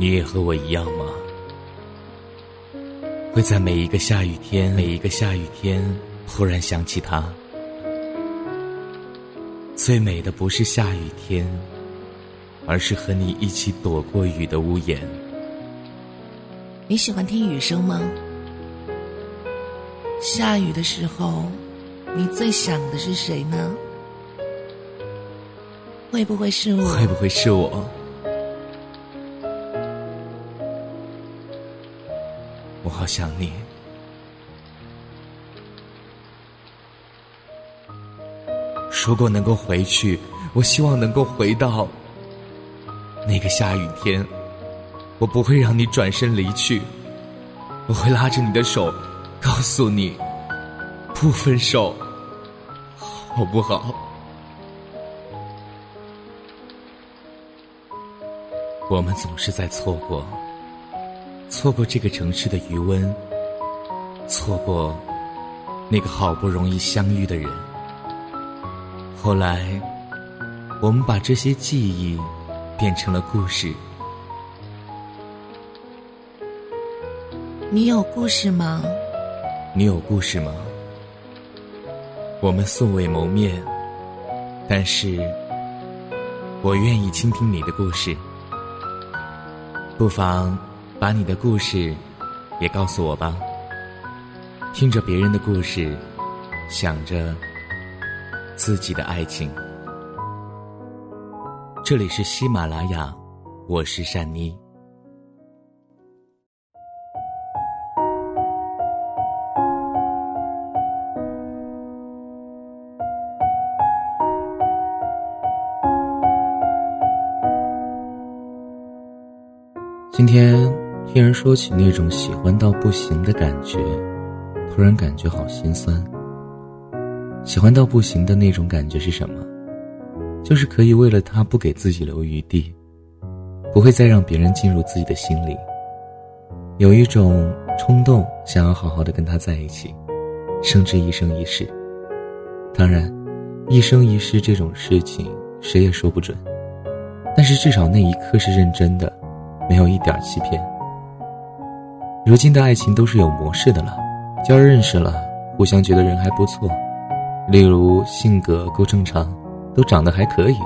你也和我一样吗？会在每一个下雨天，每一个下雨天，忽然想起他。最美的不是下雨天，而是和你一起躲过雨的屋檐。你喜欢听雨声吗？下雨的时候，你最想的是谁呢？会不会是我？会不会是我？好想你。如果能够回去，我希望能够回到那个下雨天。我不会让你转身离去，我会拉着你的手，告诉你不分手，好不好？我们总是在错过，错过这个城市的余温，错过那个好不容易相遇的人。后来，我们把这些记忆变成了故事。你有故事吗？你有故事吗？我们素未谋面，但是我愿意倾听你的故事。不妨把你的故事也告诉我吧。听着别人的故事，想着自己的爱情。这里是喜马拉雅，我是善妮。今天听人说起那种喜欢到不行的感觉，突然感觉好心酸。喜欢到不行的那种感觉是什么？就是可以为了他不给自己留余地，不会再让别人进入自己的心里。有一种冲动，想要好好的跟他在一起，甚至一生一世。当然，一生一世这种事情谁也说不准，但是至少那一刻是认真的。没有一点欺骗。如今的爱情都是有模式的了，交认识了，互相觉得人还不错，例如性格够正常，都长得还可以，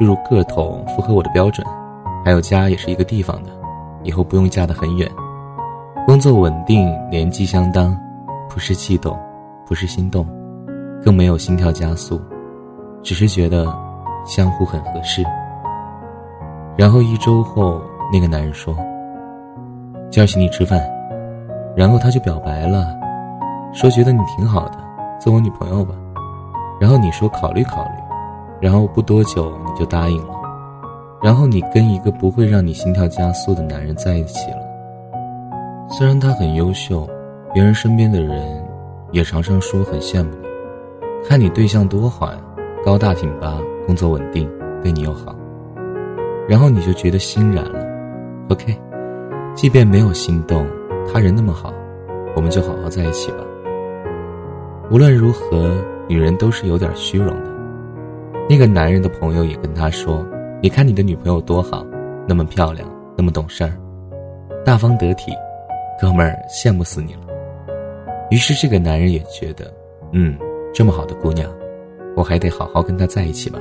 例如个头符合我的标准，还有家也是一个地方的，以后不用嫁得很远，工作稳定，年纪相当，不是悸动，不是心动，更没有心跳加速，只是觉得相互很合适。然后一周后。那个男人说：“叫请你吃饭。”然后他就表白了，说觉得你挺好的，做我女朋友吧。然后你说考虑考虑，然后不多久你就答应了。然后你跟一个不会让你心跳加速的男人在一起了。虽然他很优秀，别人身边的人也常常说很羡慕你，看你对象多好呀，高大挺拔，工作稳定，对你又好。然后你就觉得心软了。OK，即便没有心动，他人那么好，我们就好好在一起吧。无论如何，女人都是有点虚荣的。那个男人的朋友也跟他说：“你看你的女朋友多好，那么漂亮，那么懂事儿，大方得体，哥们儿羡慕死你了。”于是这个男人也觉得，嗯，这么好的姑娘，我还得好好跟她在一起吧。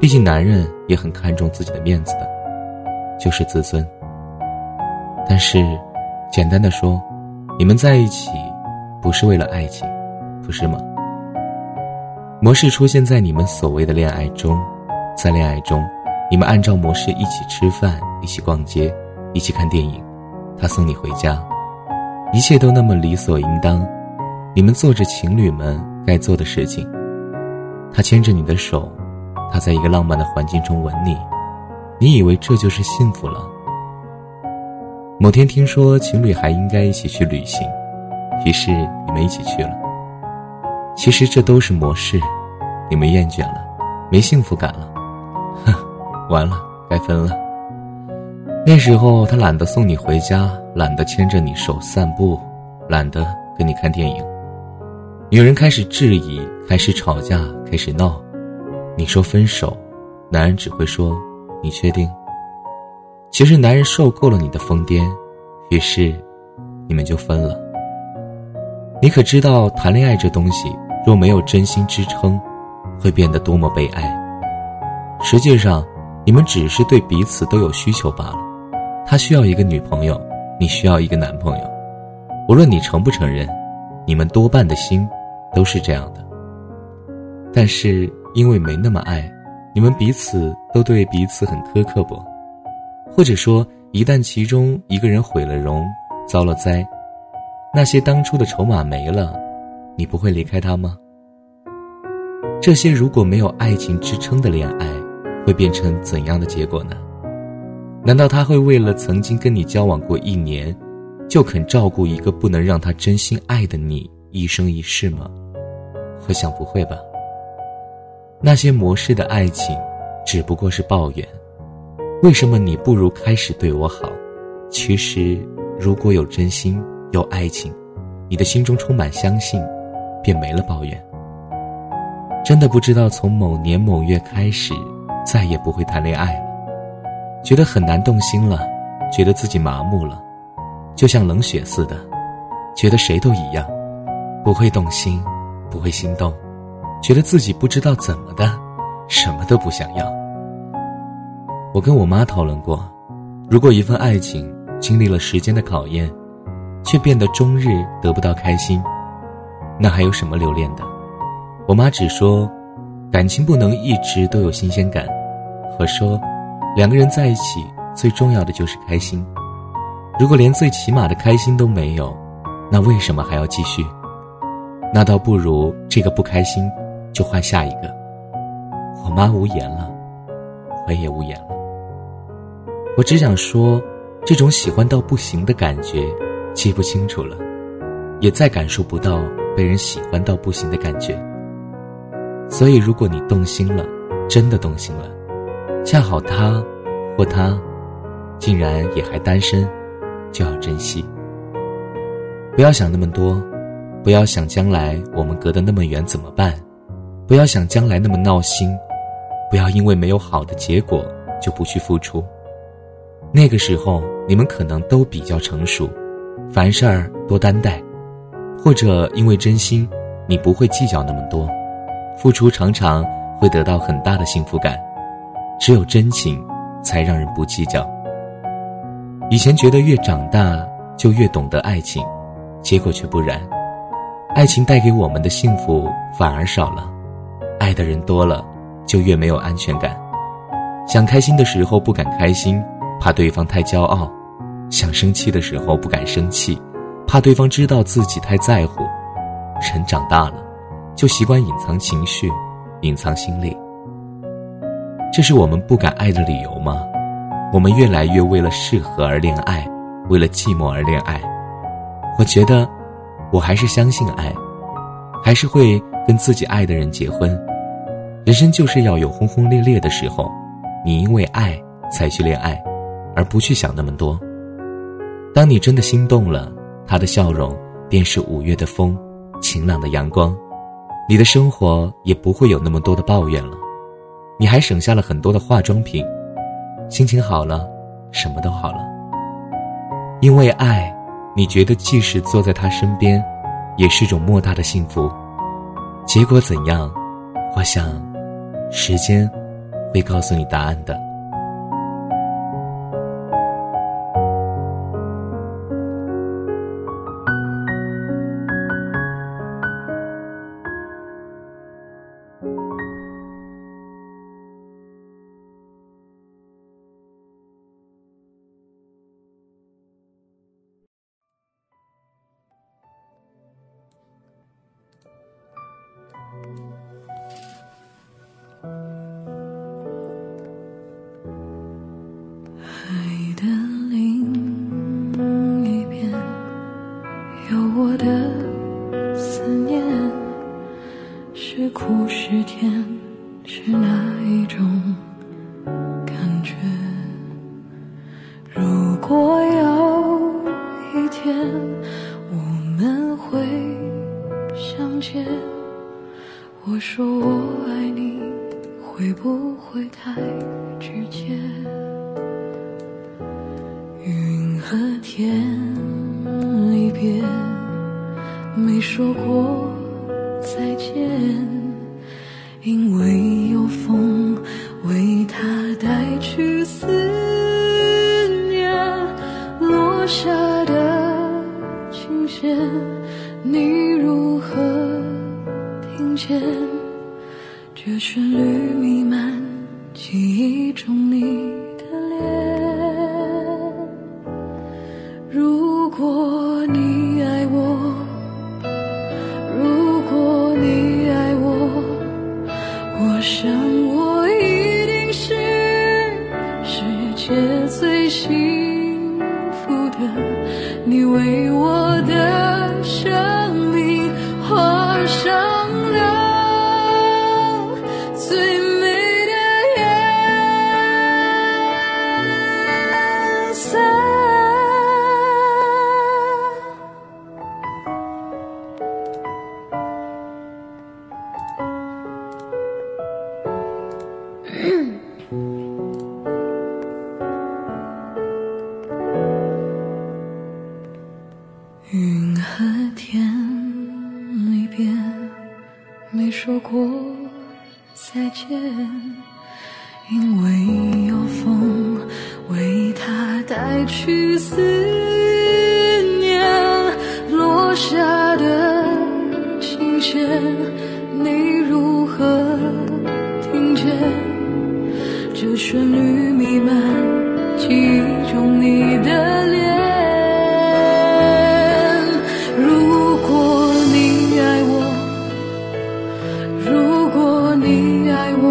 毕竟男人也很看重自己的面子的。就是自尊。但是，简单的说，你们在一起不是为了爱情，不是吗？模式出现在你们所谓的恋爱中，在恋爱中，你们按照模式一起吃饭，一起逛街，一起看电影，他送你回家，一切都那么理所应当。你们做着情侣们该做的事情，他牵着你的手，他在一个浪漫的环境中吻你。你以为这就是幸福了？某天听说情侣还应该一起去旅行，于是你们一起去了。其实这都是模式，你们厌倦了，没幸福感了，哼，完了，该分了。那时候他懒得送你回家，懒得牵着你手散步，懒得跟你看电影。女人开始质疑，开始吵架，开始闹。你说分手，男人只会说。你确定？其实男人受够了你的疯癫，于是你们就分了。你可知道谈恋爱这东西若没有真心支撑，会变得多么悲哀？实际上，你们只是对彼此都有需求罢了。他需要一个女朋友，你需要一个男朋友。无论你承不承认，你们多半的心都是这样的。但是因为没那么爱，你们彼此都对彼此很苛刻不？或者说，一旦其中一个人毁了容，遭了灾，那些当初的筹码没了，你不会离开他吗？这些如果没有爱情支撑的恋爱，会变成怎样的结果呢？难道他会为了曾经跟你交往过一年，就肯照顾一个不能让他真心爱的你一生一世吗？我想不会吧。那些模式的爱情，只不过是抱怨。为什么你不如开始对我好？其实，如果有真心，有爱情，你的心中充满相信，便没了抱怨。真的不知道从某年某月开始，再也不会谈恋爱了。觉得很难动心了，觉得自己麻木了，就像冷血似的，觉得谁都一样，不会动心，不会心动，觉得自己不知道怎么的，什么都不想要。我跟我妈讨论过，如果一份爱情经历了时间的考验，却变得终日得不到开心，那还有什么留恋的？我妈只说，感情不能一直都有新鲜感。我说。两个人在一起，最重要的就是开心。如果连最起码的开心都没有，那为什么还要继续？那倒不如这个不开心，就换下一个。我妈无言了，我也无言了。我只想说，这种喜欢到不行的感觉，记不清楚了，也再感受不到被人喜欢到不行的感觉。所以，如果你动心了，真的动心了。恰好他，或他，竟然也还单身，就要珍惜。不要想那么多，不要想将来我们隔得那么远怎么办，不要想将来那么闹心，不要因为没有好的结果就不去付出。那个时候你们可能都比较成熟，凡事儿多担待，或者因为真心，你不会计较那么多，付出常常会得到很大的幸福感。只有真情，才让人不计较。以前觉得越长大就越懂得爱情，结果却不然。爱情带给我们的幸福反而少了，爱的人多了，就越没有安全感。想开心的时候不敢开心，怕对方太骄傲；想生气的时候不敢生气，怕对方知道自己太在乎。人长大了，就习惯隐藏情绪，隐藏心里。这是我们不敢爱的理由吗？我们越来越为了适合而恋爱，为了寂寞而恋爱。我觉得，我还是相信爱，还是会跟自己爱的人结婚。人生就是要有轰轰烈烈的时候，你因为爱才去恋爱，而不去想那么多。当你真的心动了，他的笑容便是五月的风，晴朗的阳光，你的生活也不会有那么多的抱怨了。你还省下了很多的化妆品，心情好了，什么都好了。因为爱，你觉得即使坐在他身边，也是种莫大的幸福。结果怎样？我想，时间会告诉你答案的。如果有一天我们会相见，我说我爱你，会不会太直接？云和天离别，没说过这旋律弥漫记忆中你的脸。如果你爱我，如果你爱我，我想我一定是世界最幸福的。你为去思念，落下的琴弦，你如何听见？这旋律弥漫记忆中你的脸。如果你爱我，如果你爱，我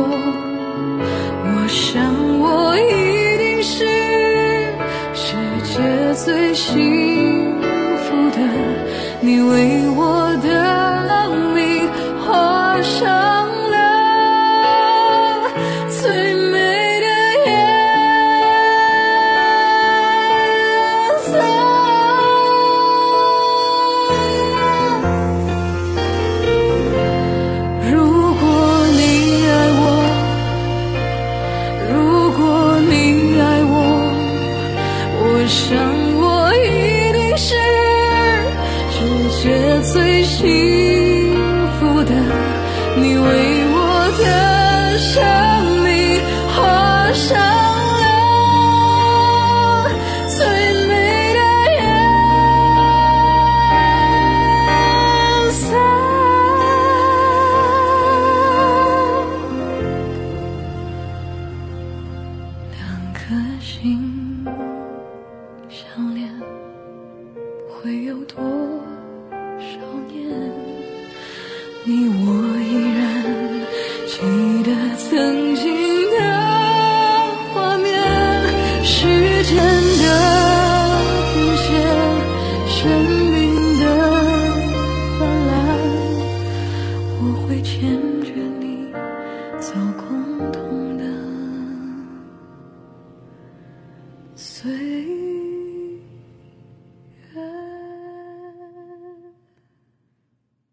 你